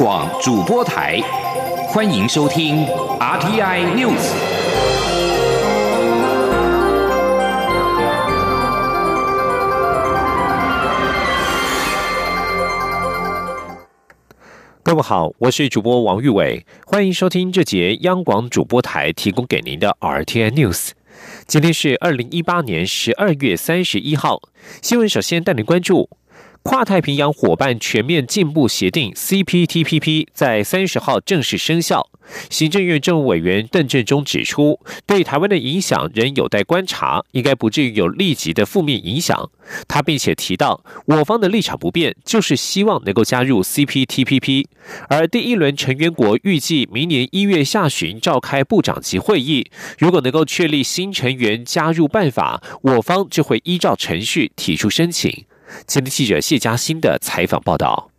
广主播台，欢迎收听 RTI News。各位好，我是主播王玉伟，欢迎收听这节央广主播台提供给您的 RTI News。今天是二零一八年十二月三十一号，新闻首先带您关注。跨太平洋伙伴全面进步协定 （CPTPP） 在三十号正式生效。行政院政务委员邓振中指出，对台湾的影响仍有待观察，应该不至于有立即的负面影响。他并且提到，我方的立场不变，就是希望能够加入 CPTPP。而第一轮成员国预计明年一月下旬召开部长级会议，如果能够确立新成员加入办法，我方就会依照程序提出申请。前天记者谢嘉欣的采访报道：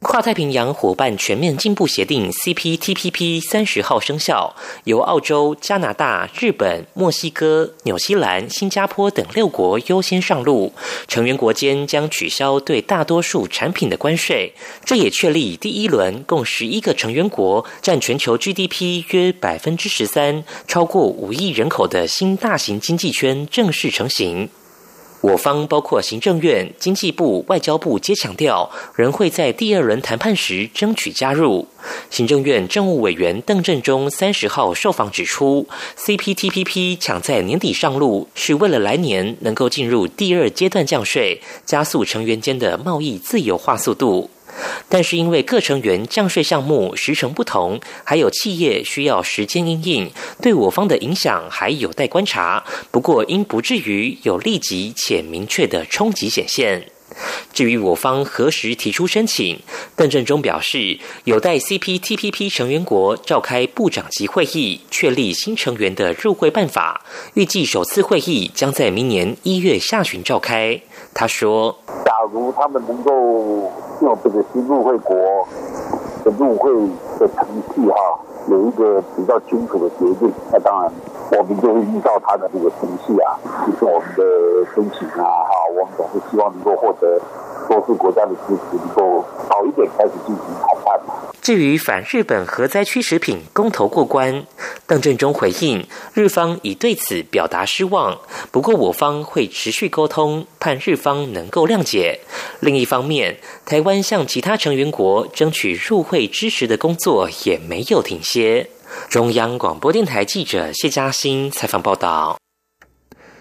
跨太平洋伙伴全面进步协定 （CPTPP） 三十号生效，由澳洲、加拿大、日本、墨西哥、纽西兰、新加坡等六国优先上路。成员国间将取消对大多数产品的关税，这也确立第一轮共十一个成员国占全球 GDP 约百分之十三、超过五亿人口的新大型经济圈正式成型。我方包括行政院、经济部、外交部皆强调，仍会在第二轮谈判时争取加入。行政院政务委员邓振中三十号受访指出，CPTPP 抢在年底上路，是为了来年能够进入第二阶段降税，加速成员间的贸易自由化速度。但是因为各成员降税项目时程不同，还有企业需要时间应应，对我方的影响还有待观察。不过应不至于有立即且明确的冲击显现。至于我方何时提出申请，邓振中表示，有待 CPTPP 成员国召开部长级会议，确立新成员的入会办法。预计首次会议将在明年一月下旬召开。他说：“假如他们能够用这个新入会国的入会的程序，哈，有一个比较清楚的决定，那当然我们就会依照他的这个程序啊，就是我们的申请啊，哈，我们总是希望能够获得。”多数国家的支持，能够早一点开始进行谈判。至于反日本核灾区食品公投过关，邓振中回应，日方已对此表达失望。不过我方会持续沟通，盼日方能够谅解。另一方面，台湾向其他成员国争取入会支持的工作也没有停歇。中央广播电台记者谢嘉欣采访报道。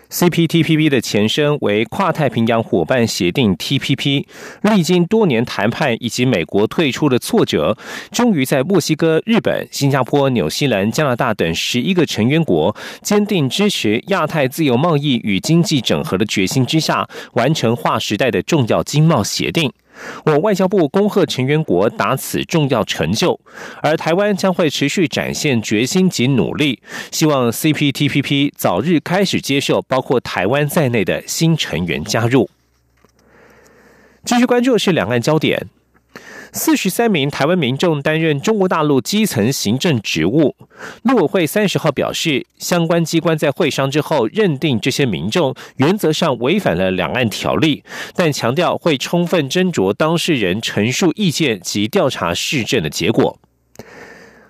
CPTPP 的前身为跨太平洋伙伴协定 TPP，历经多年谈判以及美国退出的挫折，终于在墨西哥、日本、新加坡、纽西兰、加拿大等十一个成员国坚定支持亚太自由贸易与经济整合的决心之下，完成划时代的重要经贸协定。我外交部恭贺成员国达此重要成就，而台湾将会持续展现决心及努力，希望 CPTPP 早日开始接受包括台湾在内的新成员加入。继续关注的是两岸焦点。四十三名台湾民众担任中国大陆基层行政职务，陆委会三十号表示，相关机关在会商之后认定这些民众原则上违反了两岸条例，但强调会充分斟酌当事人陈述意见及调查市政的结果。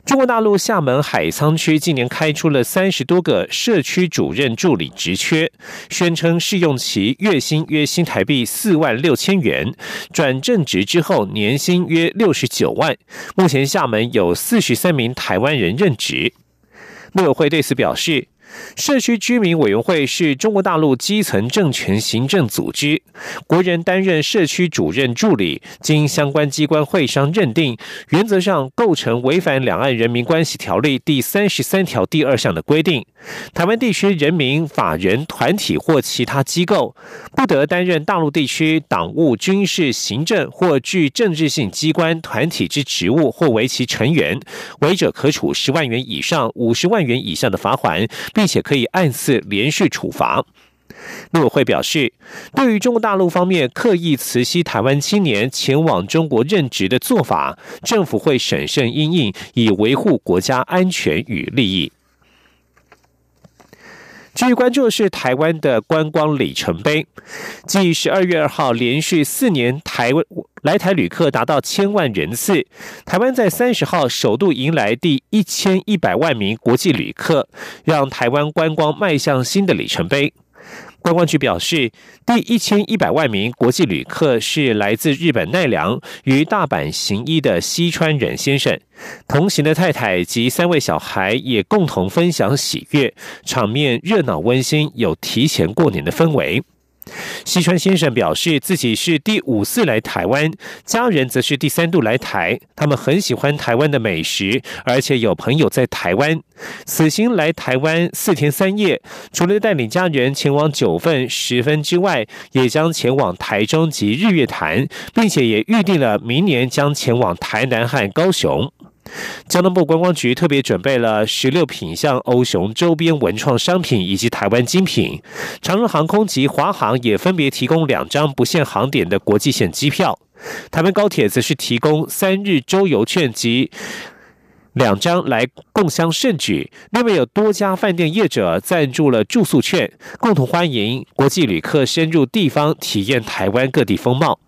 中国大陆厦门海沧区今年开出了三十多个社区主任助理职缺，宣称试用期月薪约新台币四万六千元，转正职之后年薪约六十九万。目前厦门有四十三名台湾人任职。陆委会对此表示。社区居民委员会是中国大陆基层政权行政组织，国人担任社区主任助理，经相关机关会商认定，原则上构成违反《两岸人民关系条例》第三十三条第二项的规定。台湾地区人民、法人、团体或其他机构，不得担任大陆地区党务、军事、行政或具政治性机关、团体之职务，或为其成员，违者可处十万元以上五十万元以下的罚款，并且可以按次连续处罚。陆委会表示，对于中国大陆方面刻意辞息台湾青年前往中国任职的做法，政府会审慎应应，以维护国家安全与利益。继续关注的是台湾的观光里程碑，继十二月二号连续四年台湾来台旅客达到千万人次，台湾在三十号首度迎来第一千一百万名国际旅客，让台湾观光迈向新的里程碑。观光局表示，第一千一百万名国际旅客是来自日本奈良与大阪行医的西川忍先生，同行的太太及三位小孩也共同分享喜悦，场面热闹温馨，有提前过年的氛围。西川先生表示，自己是第五次来台湾，家人则是第三度来台。他们很喜欢台湾的美食，而且有朋友在台湾。此行来台湾四天三夜，除了带领家人前往九份、十分之外，也将前往台中及日月潭，并且也预定了明年将前往台南和高雄。交通部观光局特别准备了十六品项欧熊周边文创商品以及台湾精品，长荣航空及华航也分别提供两张不限航点的国际线机票，台湾高铁则是提供三日周游券及两张来共襄盛举。另外有多家饭店业者赞助了住宿券，共同欢迎国际旅客深入地方体验台湾各地风貌。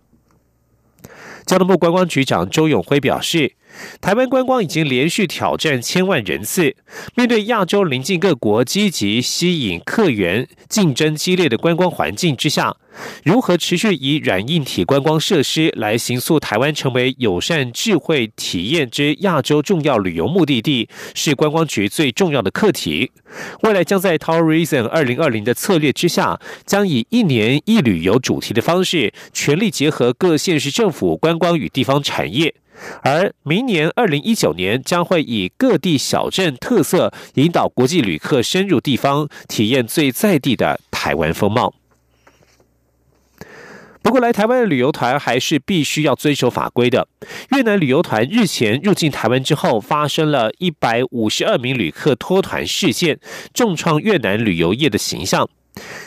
交通部观光局长周永辉表示。台湾观光已经连续挑战千万人次，面对亚洲邻近各国积极吸引客源、竞争激烈的观光环境之下，如何持续以软硬体观光设施来形塑台湾成为友善智慧体验之亚洲重要旅游目的地，是观光局最重要的课题。未来将在 Tourism 二零二零的策略之下，将以一年一旅游主题的方式，全力结合各县市政府观光与地方产业。而明年二零一九年将会以各地小镇特色，引导国际旅客深入地方体验最在地的台湾风貌。不过，来台湾的旅游团还是必须要遵守法规的。越南旅游团日前入境台湾之后，发生了一百五十二名旅客脱团事件，重创越南旅游业的形象。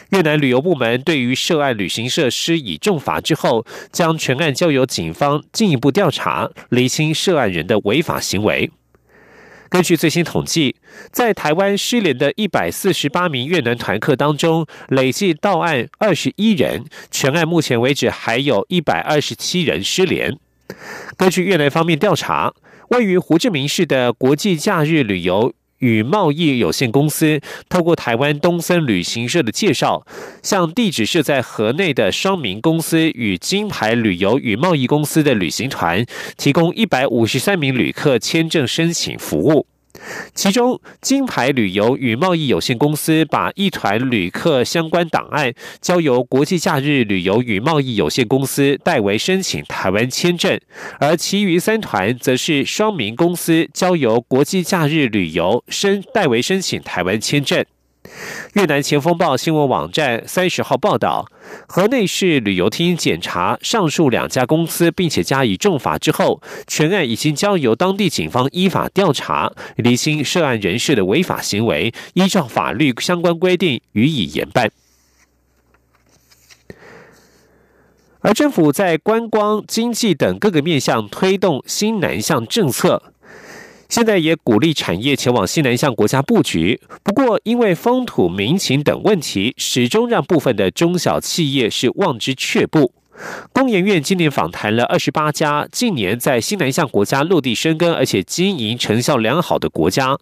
越南旅游部门对于涉案旅行社施以重罚之后，将全案交由警方进一步调查，厘清涉案人的违法行为。根据最新统计，在台湾失联的一百四十八名越南团客当中，累计到案二十一人，全案目前为止还有一百二十七人失联。根据越南方面调查，位于胡志明市的国际假日旅游。与贸易有限公司透过台湾东森旅行社的介绍，向地址设在河内的双明公司与金牌旅游与贸易公司的旅行团，提供一百五十三名旅客签证申请服务。其中，金牌旅游与贸易有限公司把一团旅客相关档案交由国际假日旅游与贸易有限公司代为申请台湾签证，而其余三团则是双明公司交由国际假日旅游申代为申请台湾签证。越南前锋报新闻网站三十号报道，河内市旅游厅检查上述两家公司，并且加以重罚之后，全案已经交由当地警方依法调查，厘清涉案人士的违法行为，依照法律相关规定予以严办。而政府在观光、经济等各个面向推动新南向政策。现在也鼓励产业前往西南向国家布局，不过因为风土民情等问题，始终让部分的中小企业是望之却步。工研院今年访谈了二十八家近年在西南向国家落地生根，而且经营成效良好的国家，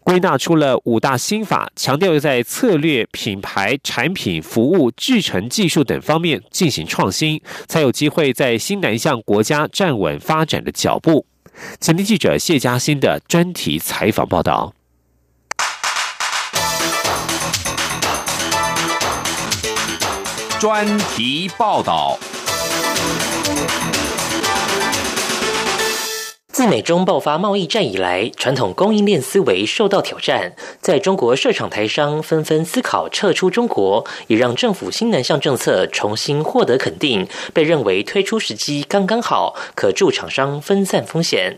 归纳出了五大新法，强调在策略、品牌、产品、服务、制成技术等方面进行创新，才有机会在新南向国家站稳发展的脚步。请听记者谢嘉欣的专题采访报道。专题报道。自美中爆发贸易战以来，传统供应链思维受到挑战，在中国设厂台商纷纷思考撤出中国，也让政府新南向政策重新获得肯定，被认为推出时机刚刚好，可助厂商分散风险。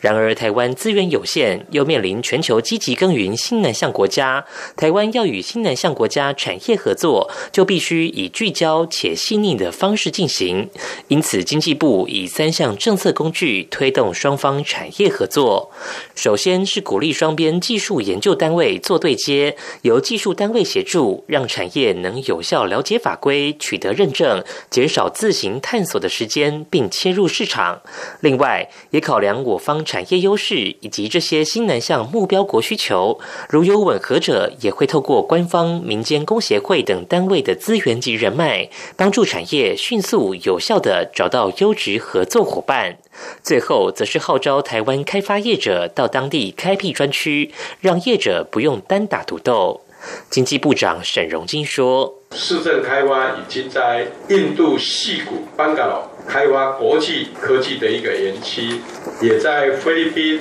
然而，台湾资源有限，又面临全球积极耕耘新南向国家，台湾要与新南向国家产业合作，就必须以聚焦且细腻的方式进行。因此，经济部以三项政策工具推动双。双方产业合作。首先是鼓励双边技术研究单位做对接，由技术单位协助，让产业能有效了解法规、取得认证，减少自行探索的时间，并切入市场。另外，也考量我方产业优势以及这些新南向目标国需求，如有吻合者，也会透过官方、民间工协会等单位的资源及人脉，帮助产业迅速有效的找到优质合作伙伴。最后，则是号召台湾开发业者到当地开辟专区，让业者不用单打独斗。经济部长沈荣金说：“市政开发已经在印度西谷班加罗开发国际科技的一个园区，也在菲律宾、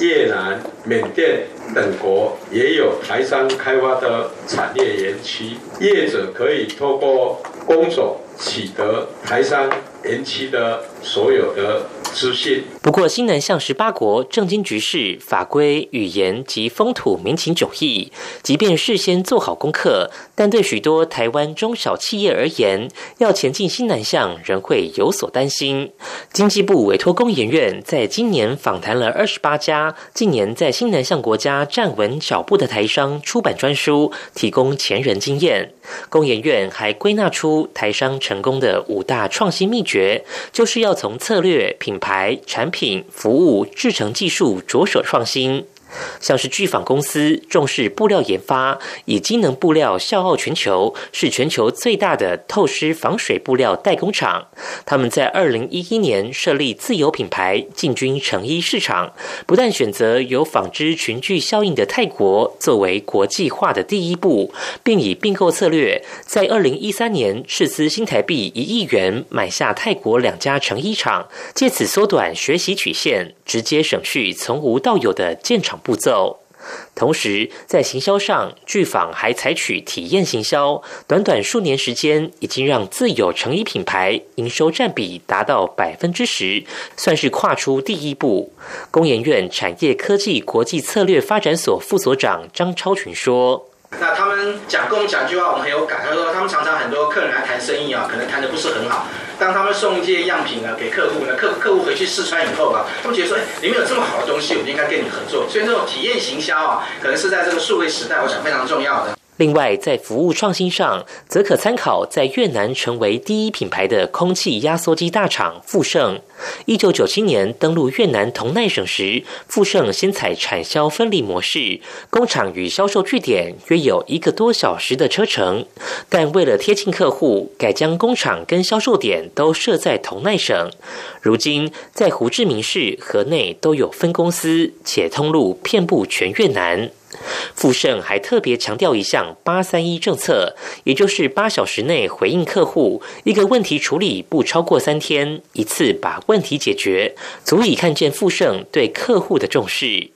越南、缅甸等国也有台商开发的产业园区，业者可以透过工种取得台商园区的所有的。”资讯。不过，新南向十八国政经局势、法规、语言及风土民情迥异，即便事先做好功课，但对许多台湾中小企业而言，要前进新南向仍会有所担心。经济部委托工研院在今年访谈了二十八家近年在新南向国家站稳脚步的台商，出版专书，提供前人经验。工研院还归纳出台商成功的五大创新秘诀，就是要从策略、品牌、产品、服务、制成技术着手创新。像是巨纺公司重视布料研发，以机能布料笑傲全球，是全球最大的透湿防水布料代工厂。他们在二零一一年设立自有品牌，进军成衣市场。不但选择有纺织群聚效应的泰国作为国际化的第一步，并以并购策略，在二零一三年斥资新台币一亿元买下泰国两家成衣厂，借此缩短学习曲线，直接省去从无到有的建厂。步骤，同时在行销上，巨坊还采取体验行销，短短数年时间，已经让自有成衣品牌营收占比达到百分之十，算是跨出第一步。工研院产业科技国际策略发展所副所长张超群说。那他们讲跟我们讲一句话，我们很有感。他说他们常常很多客人来谈生意啊，可能谈的不是很好。当他们送一些样品呢给客户呢，客客户回去试穿以后啊，他们觉得说，哎，里面有这么好的东西，我就应该跟你合作。所以这种体验行销啊，可能是在这个数位时代，我想非常重要的。另外，在服务创新上，则可参考在越南成为第一品牌的空气压缩机大厂富盛。一九九七年登陆越南同奈省时，富盛先采产销分离模式，工厂与销售据点约有一个多小时的车程。但为了贴近客户，改将工厂跟销售点都设在同奈省。如今，在胡志明市、河内都有分公司，且通路遍布全越南。富盛还特别强调一项“八三一”政策，也就是八小时内回应客户，一个问题处理不超过三天，一次把问题解决，足以看见富盛对客户的重视。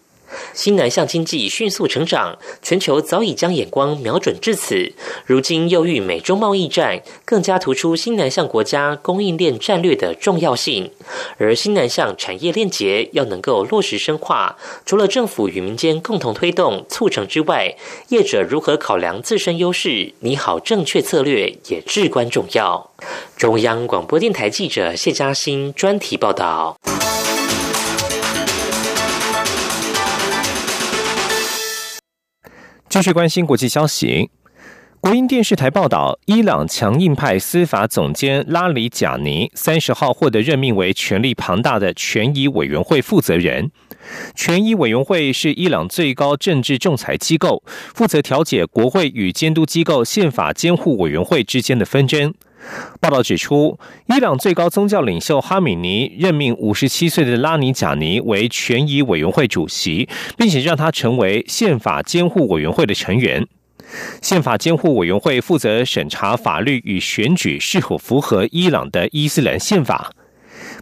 新南向经济迅速成长，全球早已将眼光瞄准至此。如今又遇美中贸易战，更加突出新南向国家供应链战略的重要性。而新南向产业链结要能够落实深化，除了政府与民间共同推动促成之外，业者如何考量自身优势，拟好正确策略也至关重要。中央广播电台记者谢嘉欣专题报道。继续关心国际消息。国营电视台报道，伊朗强硬派司法总监拉里贾尼三十号获得任命为权力庞大的权益委员会负责人。权益委员会是伊朗最高政治仲裁机构，负责调解国会与监督机构宪法监护委员会之间的纷争。报道指出，伊朗最高宗教领袖哈米尼任命五十七岁的拉尼贾尼为权益委员会主席，并且让他成为宪法监护委员会的成员。宪法监护委员会负责审查法律与选举是否符合伊朗的伊斯兰宪法。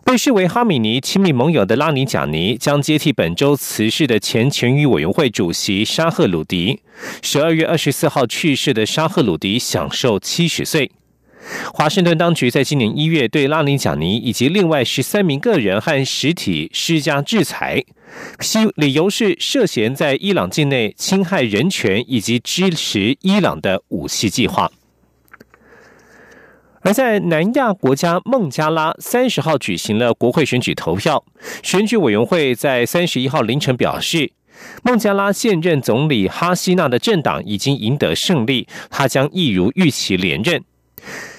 被视为哈米尼亲密盟友的拉尼贾尼将接替本周辞世的前权益委员会主席沙赫鲁迪。十二月二十四号去世的沙赫鲁迪享受七十岁。华盛顿当局在今年一月对拉尼贾尼以及另外十三名个人和实体施加制裁，其理由是涉嫌在伊朗境内侵害人权以及支持伊朗的武器计划。而在南亚国家孟加拉，三十号举行了国会选举投票。选举委员会在三十一号凌晨表示，孟加拉现任总理哈希纳的政党已经赢得胜利，他将一如预期连任。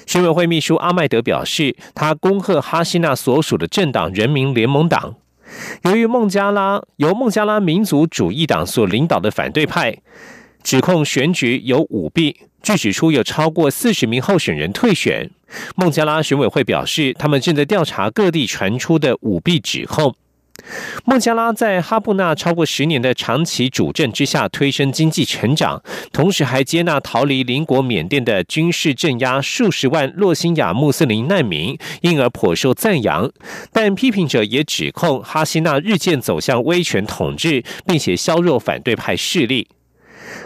选委会秘书阿麦德表示，他恭贺哈希纳所属的政党人民联盟党。由于孟加拉由孟加拉民族主义党所领导的反对派指控选举有舞弊。据指出，有超过四十名候选人退选。孟加拉选委会表示，他们正在调查各地传出的舞弊指控。孟加拉在哈布纳超过十年的长期主政之下，推升经济成长，同时还接纳逃离邻国缅甸的军事镇压数十万洛辛亚穆斯林难民，因而颇受赞扬。但批评者也指控哈希纳日渐走向威权统治，并且削弱反对派势力。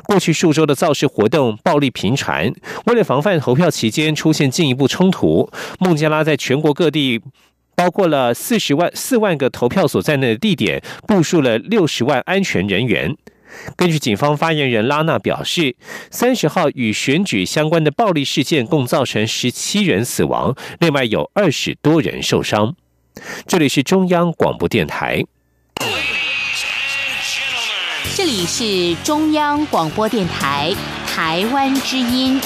过去数周的造势活动暴力频传，为了防范投票期间出现进一步冲突，孟加拉在全国各地，包括了四十万四万个投票所在内的地点，部署了六十万安全人员。根据警方发言人拉纳表示，三十号与选举相关的暴力事件共造成十七人死亡，另外有二十多人受伤。这里是中央广播电台。这里是中央广播电台台湾之音。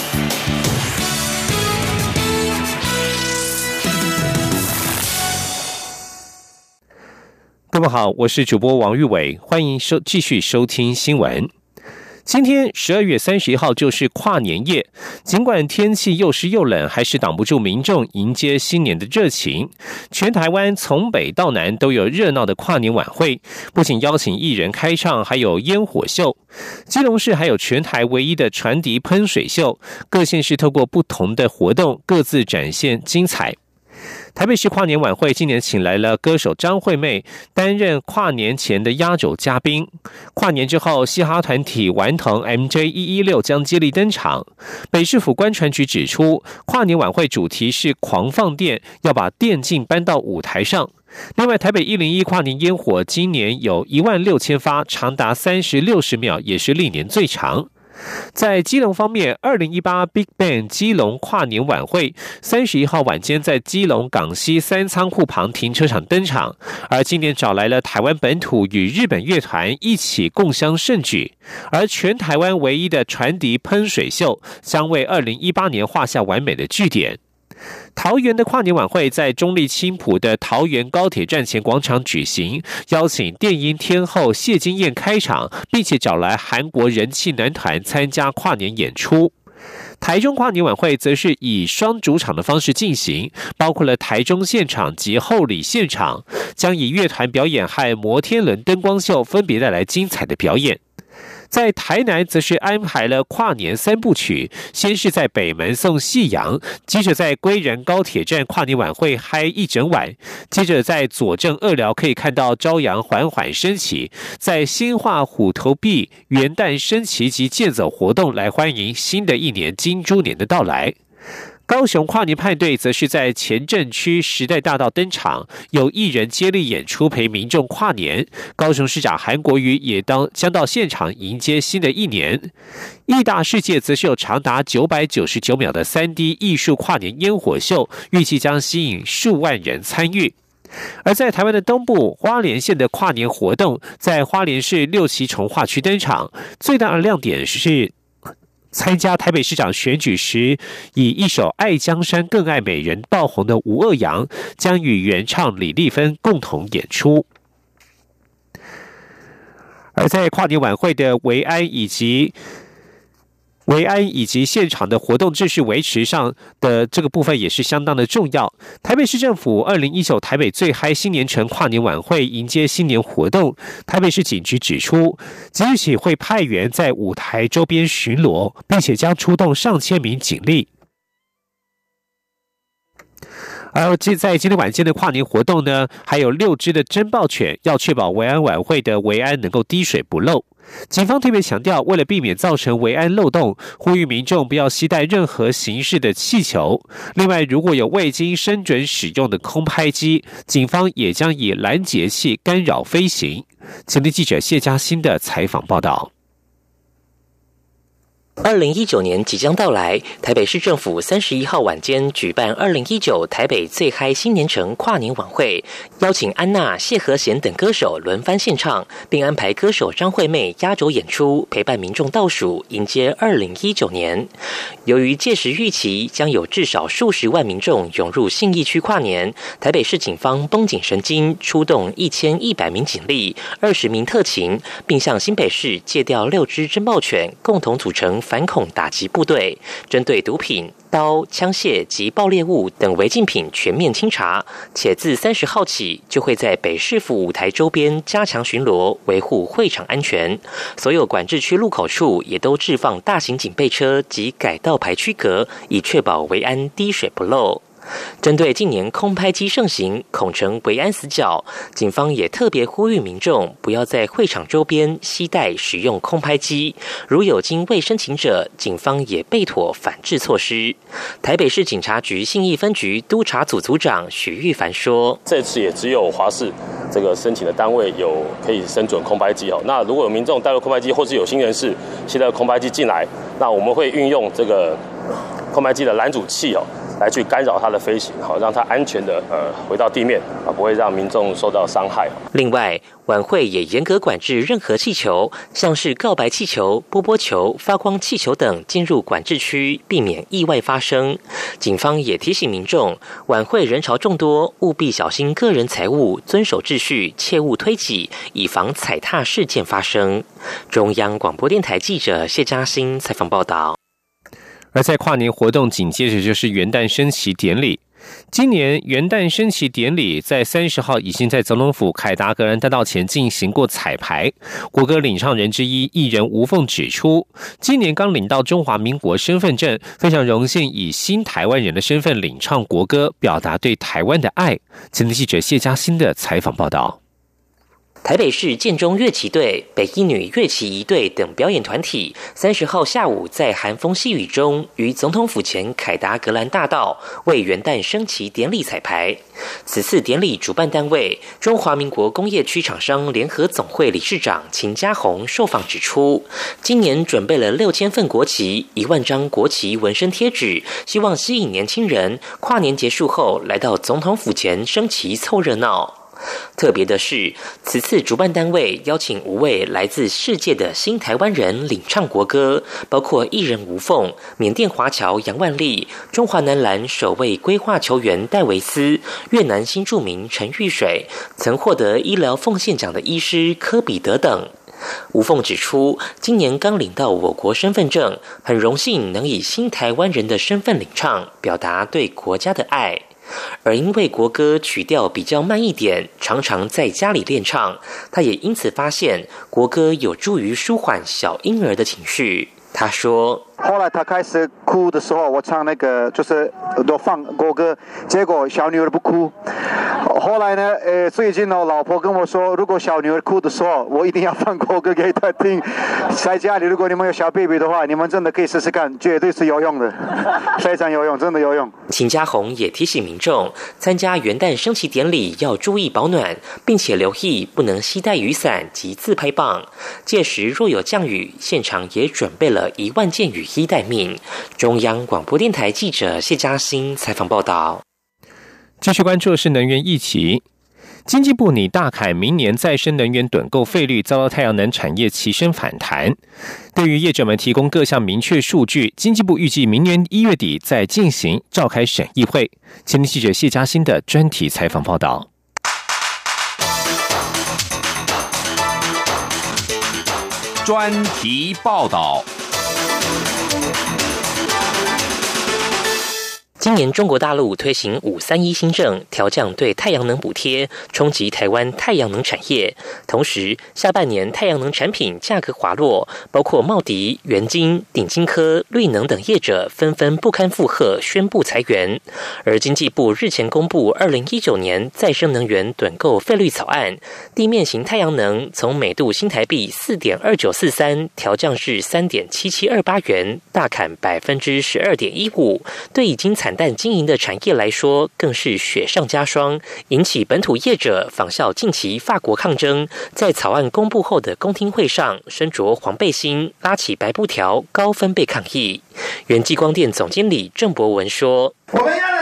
各位好，我是主播王玉伟，欢迎收继续收听新闻。今天十二月三十一号就是跨年夜，尽管天气又湿又冷，还是挡不住民众迎接新年的热情。全台湾从北到南都有热闹的跨年晚会，不仅邀请艺人开唱，还有烟火秀。基隆市还有全台唯一的传笛喷水秀，各县市透过不同的活动，各自展现精彩。台北市跨年晚会今年请来了歌手张惠妹担任跨年前的压轴嘉宾。跨年之后，嘻哈团体顽童 MJ 一一六将接力登场。北市府观传局指出，跨年晚会主题是狂放电，要把电竞搬到舞台上。另外，台北一零一跨年烟火今年有一万六千发，长达三十六十秒，也是历年最长。在基隆方面，二零一八 Big Bang 基隆跨年晚会三十一号晚间在基隆港西三仓库旁停车场登场，而今年找来了台湾本土与日本乐团一起共襄盛举，而全台湾唯一的船笛喷水秀将为二零一八年画下完美的句点。桃园的跨年晚会在中立青浦的桃园高铁站前广场举行，邀请电音天后谢金燕开场，并且找来韩国人气男团参加跨年演出。台中跨年晚会则是以双主场的方式进行，包括了台中现场及后里现场，将以乐团表演和摩天轮灯光秀分别带来精彩的表演。在台南，则是安排了跨年三部曲，先是在北门送夕阳，接着在归仁高铁站跨年晚会嗨一整晚，接着在左正二寮可以看到朝阳缓缓升起，在新化虎头壁元旦升旗及健走活动来欢迎新的一年金猪年的到来。高雄跨年派对则是在前镇区时代大道登场，有艺人接力演出陪民众跨年。高雄市长韩国瑜也当将到现场迎接新的一年。艺大世界则是有长达九百九十九秒的三 D 艺术跨年烟火秀，预计将吸引数万人参与。而在台湾的东部花莲县的跨年活动，在花莲市六旗重化区登场，最大的亮点是。参加台北市长选举时，以一首《爱江山更爱美人》爆红的吴鄂阳，将与原唱李丽芬共同演出。而在跨年晚会的维安以及。维安以及现场的活动秩序维持上的这个部分也是相当的重要。台北市政府二零一九台北最嗨新年城跨年晚会迎接新年活动，台北市警局指出，即日起会派员在舞台周边巡逻，并且将出动上千名警力。而今在今天晚间的跨年活动呢，还有六只的侦报犬，要确保维安晚会的维安能够滴水不漏。警方特别强调，为了避免造成维安漏洞，呼吁民众不要携带任何形式的气球。另外，如果有未经申准使用的空拍机，警方也将以拦截器干扰飞行。请听记者谢嘉欣的采访报道。二零一九年即将到来，台北市政府三十一号晚间举办二零一九台北最嗨新年城跨年晚会，邀请安娜、谢和弦等歌手轮番献唱，并安排歌手张惠妹压轴演出，陪伴民众倒数迎接二零一九年。由于届时预期将有至少数十万民众涌入信义区跨年，台北市警方绷紧神经，出动一千一百名警力、二十名特勤，并向新北市借调六只侦报犬，共同组成。反恐打击部队针对毒品、刀、枪械及爆裂物等违禁品全面清查，且自三十号起就会在北市府舞台周边加强巡逻，维护会场安全。所有管制区路口处也都置放大型警备车及改道牌区隔，以确保维安滴水不漏。针对近年空拍机盛行，恐成维安死角，警方也特别呼吁民众不要在会场周边携带使用空拍机。如有经未申请者，警方也备妥反制措施。台北市警察局信义分局督察组组长许玉凡说：“这次也只有华视这个申请的单位有可以申准空拍机哦。那如果有民众带入空拍机，或是有心人士携带空拍机进来，那我们会运用这个空拍机的拦阻器哦。”来去干扰它的飞行，好让它安全的呃回到地面啊，不会让民众受到伤害。另外，晚会也严格管制任何气球，像是告白气球、波波球、发光气球等进入管制区，避免意外发生。警方也提醒民众，晚会人潮众多，务必小心个人财物，遵守秩序，切勿推挤，以防踩踏事件发生。中央广播电台记者谢嘉欣采访报道。而在跨年活动紧接着就是元旦升旗典礼。今年元旦升旗典礼在三十号已经在总统府凯达格兰大道前进行过彩排。国歌领唱人之一艺人吴凤指出，今年刚领到中华民国身份证，非常荣幸以新台湾人的身份领唱国歌，表达对台湾的爱。前的记者谢嘉欣的采访报道。台北市建中乐旗队、北一女乐旗一队等表演团体，三十号下午在寒风细雨中，于总统府前凯达格兰大道为元旦升旗典礼彩排。此次典礼主办单位中华民国工业区厂商联合总会理事长秦家宏受访指出，今年准备了六千份国旗、一万张国旗纹身贴纸，希望吸引年轻人跨年结束后来到总统府前升旗凑热闹。特别的是，此次主办单位邀请五位来自世界的新台湾人领唱国歌，包括艺人吴凤、缅甸华侨杨万丽、中华男篮首位规划球员戴维斯、越南新著名陈玉水，曾获得医疗奉献奖的医师科比德等。吴凤指出，今年刚领到我国身份证，很荣幸能以新台湾人的身份领唱，表达对国家的爱。而因为国歌曲调比较慢一点，常常在家里练唱，他也因此发现国歌有助于舒缓小婴儿的情绪。他说。后来他开始哭的时候，我唱那个就是都放国歌，结果小女儿不哭。后来呢，呃，最近呢，老婆跟我说，如果小女儿哭的时候，我一定要放国歌给她听。在家里，如果你们有小 baby 的话，你们真的可以试试看，绝对是有用的，非常有用，真的有用。秦家红也提醒民众，参加元旦升旗典礼要注意保暖，并且留意不能携带雨伞及自拍棒。届时若有降雨，现场也准备了一万件雨。衣待命。中央广播电台记者谢嘉欣采访报道。继续关注的是能源议题。经济部拟大砍明年再生能源趸购费率，遭到太阳能产业齐声反弹。对于业者们提供各项明确数据，经济部预计明年一月底再进行召开审议会。前天记者谢嘉欣的专题采访报道。专题报道。今年中国大陆推行“五三一”新政，调降对太阳能补贴，冲击台湾太阳能产业。同时，下半年太阳能产品价格滑落，包括茂迪、元晶、鼎金科、绿能等业者纷纷不堪负荷，宣布裁员。而经济部日前公布二零一九年再生能源趸购费率草案，地面型太阳能从每度新台币四点二九四三调降至三点七七二八元，大砍百分之十二点一五，对已经产但经营的产业来说，更是雪上加霜，引起本土业者仿效近期法国抗争，在草案公布后的公听会上，身着黄背心，拉起白布条，高分贝抗议。原激光电总经理郑博文说：“我们要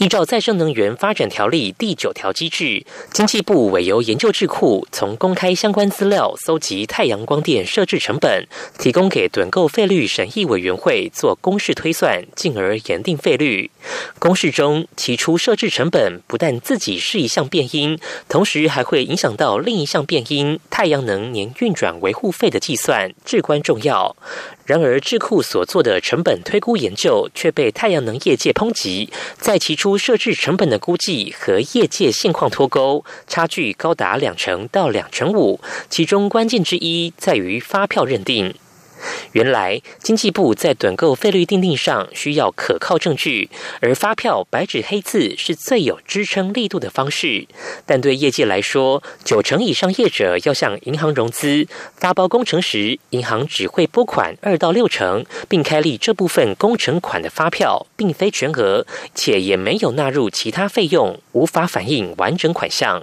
依照再生能源发展条例第九条机制，经济部委由研究智库从公开相关资料搜集太阳光电设置成本，提供给趸购费率审议委员会做公式推算，进而研定费率。公式中提出设置成本，不但自己是一项变因，同时还会影响到另一项变因——太阳能年运转维护费的计算，至关重要。然而，智库所做的成本推估研究却被太阳能业界抨击，在提出设置成本的估计和业界现况脱钩，差距高达两成到两成五。其中关键之一在于发票认定。原来经济部在短购费率定定上需要可靠证据，而发票白纸黑字是最有支撑力度的方式。但对业界来说，九成以上业者要向银行融资发包工程时，银行只会拨款二到六成，并开立这部分工程款的发票，并非全额，且也没有纳入其他费用，无法反映完整款项。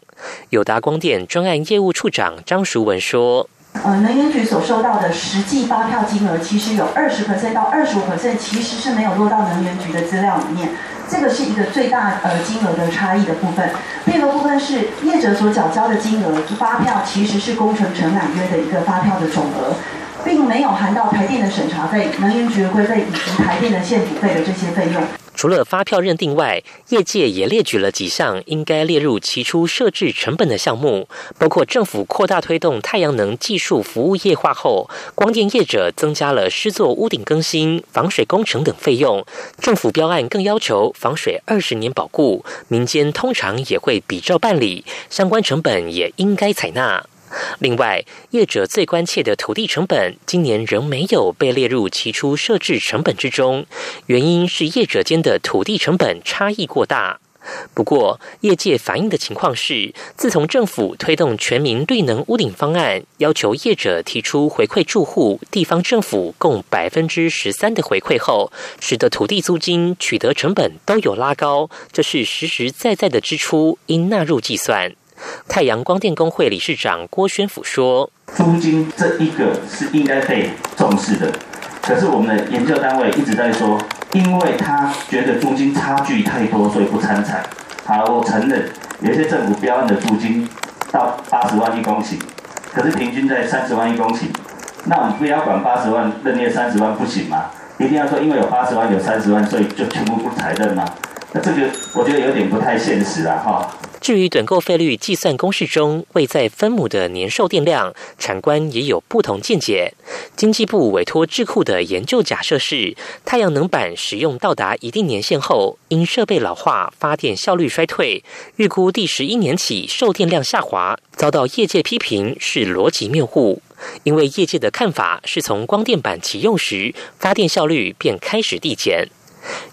友达光电专案业务处长张淑文说。呃，能源局所收到的实际发票金额，其实有二十 percent 到二十五 percent，其实是没有落到能源局的资料里面。这个是一个最大呃金额的差异的部分。第二个部分是业者所缴交的金额，发票其实是工程承揽约的一个发票的总额，并没有含到台电的审查费、能源局的规费以及台电的现补费的这些费用。除了发票认定外，业界也列举了几项应该列入期初设置成本的项目，包括政府扩大推动太阳能技术服务业化后，光电业者增加了施作屋顶更新、防水工程等费用。政府标案更要求防水二十年保固，民间通常也会比照办理，相关成本也应该采纳。另外，业者最关切的土地成本，今年仍没有被列入其初设置成本之中，原因是业者间的土地成本差异过大。不过，业界反映的情况是，自从政府推动全民绿能屋顶方案，要求业者提出回馈住户、地方政府共百分之十三的回馈后，使得土地租金取得成本都有拉高，这是实实在在的支出，应纳入计算。太阳光电工会理事长郭宣甫说：“租金这一个是应该被重视的，可是我们的研究单位一直在说，因为他觉得租金差距太多，所以不参采。好，我承认有些政府标案的租金到八十万一公顷，可是平均在三十万一公顷，那我们不要管八十万，认列三十万不行吗？一定要说因为有八十万有三十万，所以就全部不采认吗？那这个我觉得有点不太现实啊，哈。”至于趸购费率计算公式中未在分母的年售电量，产官也有不同见解。经济部委托智库的研究假设是，太阳能板使用到达一定年限后，因设备老化，发电效率衰退，预估第十一年起售电量下滑，遭到业界批评是逻辑谬误。因为业界的看法是从光电板启用时，发电效率便开始递减。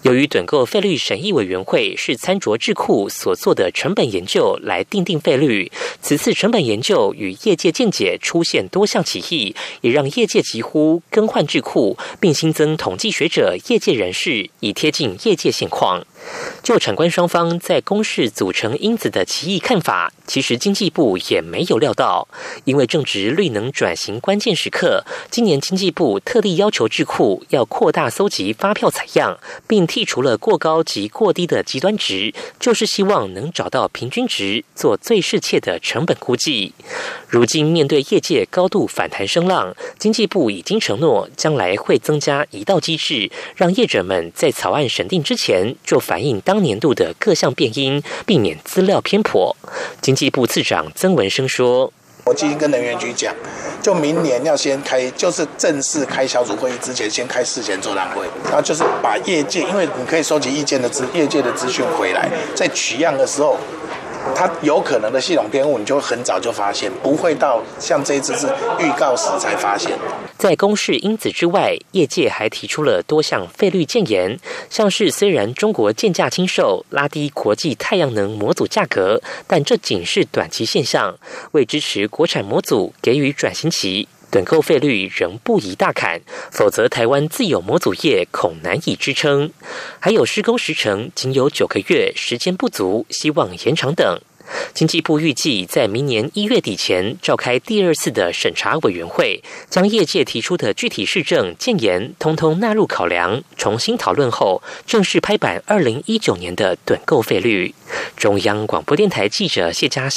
由于趸购费率审议委员会是参酌智库所做的成本研究来定定费率，此次成本研究与业界见解出现多项歧义，也让业界急呼更换智库，并新增统计学者、业界人士，以贴近业界现况。就产官双方在公式组成因子的歧义看法，其实经济部也没有料到，因为正值绿能转型关键时刻，今年经济部特地要求智库要扩大搜集发票采样，并剔除了过高及过低的极端值，就是希望能找到平均值，做最适切的成本估计。如今面对业界高度反弹声浪，经济部已经承诺将来会增加一道机制，让业者们在草案审定之前就反。映当年度的各项变因，避免资料偏颇。经济部次长曾文生说：“我今天跟能源局讲，就明年要先开，就是正式开小组会议之前，先开事前座谈会，然后就是把业界，因为你可以收集意见的资，业界的资讯回来，在取样的时候，它有可能的系统偏误，你就很早就发现，不会到像这一次是预告时才发现。在公示因子之外，业界还提出了多项费率建言，像是虽然中国建价轻售，拉低国际太阳能模组价格，但这仅是短期现象，为支持国产模组给予转型期。趸购费率仍不宜大砍，否则台湾自有模组业恐难以支撑。还有施工时程仅有九个月，时间不足，希望延长等。经济部预计在明年一月底前召开第二次的审查委员会，将业界提出的具体市政建言通通纳入考量，重新讨论后正式拍板二零一九年的短购费率。中央广播电台记者谢嘉欣。